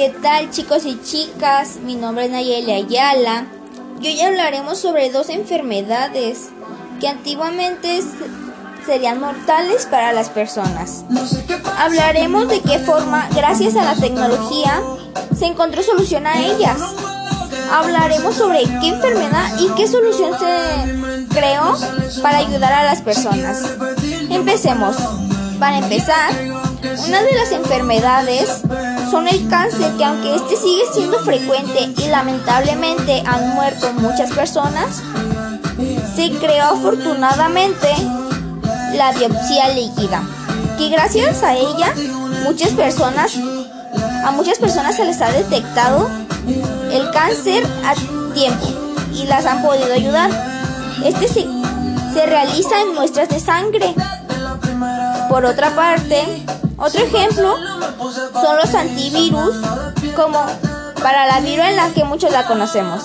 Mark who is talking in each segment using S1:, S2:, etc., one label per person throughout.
S1: ¿Qué tal chicos y chicas? Mi nombre es Nayeli Ayala y hoy hablaremos sobre dos enfermedades que antiguamente serían mortales para las personas. Hablaremos de qué forma, gracias a la tecnología, se encontró solución a ellas. Hablaremos sobre qué enfermedad y qué solución se creó para ayudar a las personas. Empecemos. Para empezar, una de las enfermedades son el cáncer, que aunque este sigue siendo frecuente y lamentablemente han muerto muchas personas, se creó afortunadamente la biopsia líquida, que gracias a ella muchas personas a muchas personas se les ha detectado el cáncer a tiempo y las han podido ayudar. Este se, se realiza en muestras de sangre. Por otra parte, otro ejemplo son los antivirus, como para la viruela que muchos la conocemos.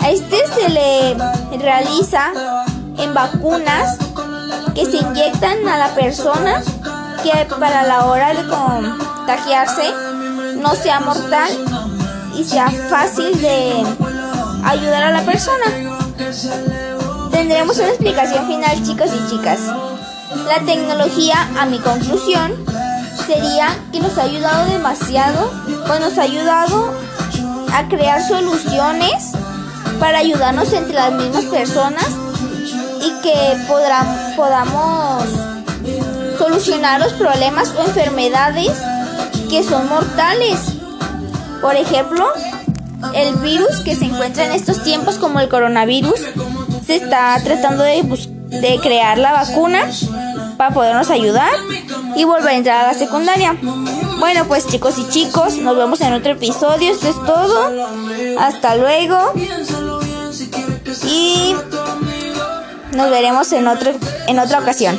S1: A este se le realiza en vacunas que se inyectan a la persona que para la hora de contagiarse no sea mortal y sea fácil de ayudar a la persona. Tendremos una explicación final chicos y chicas. La tecnología, a mi conclusión, sería que nos ha ayudado demasiado, pues nos ha ayudado a crear soluciones para ayudarnos entre las mismas personas y que podamos solucionar los problemas o enfermedades que son mortales. Por ejemplo, el virus que se encuentra en estos tiempos como el coronavirus, se está tratando de, de crear la vacuna para podernos ayudar y volver a entrar a la secundaria. Bueno, pues chicos y chicos, nos vemos en otro episodio. Esto es todo. Hasta luego. Y nos veremos en otro en otra ocasión.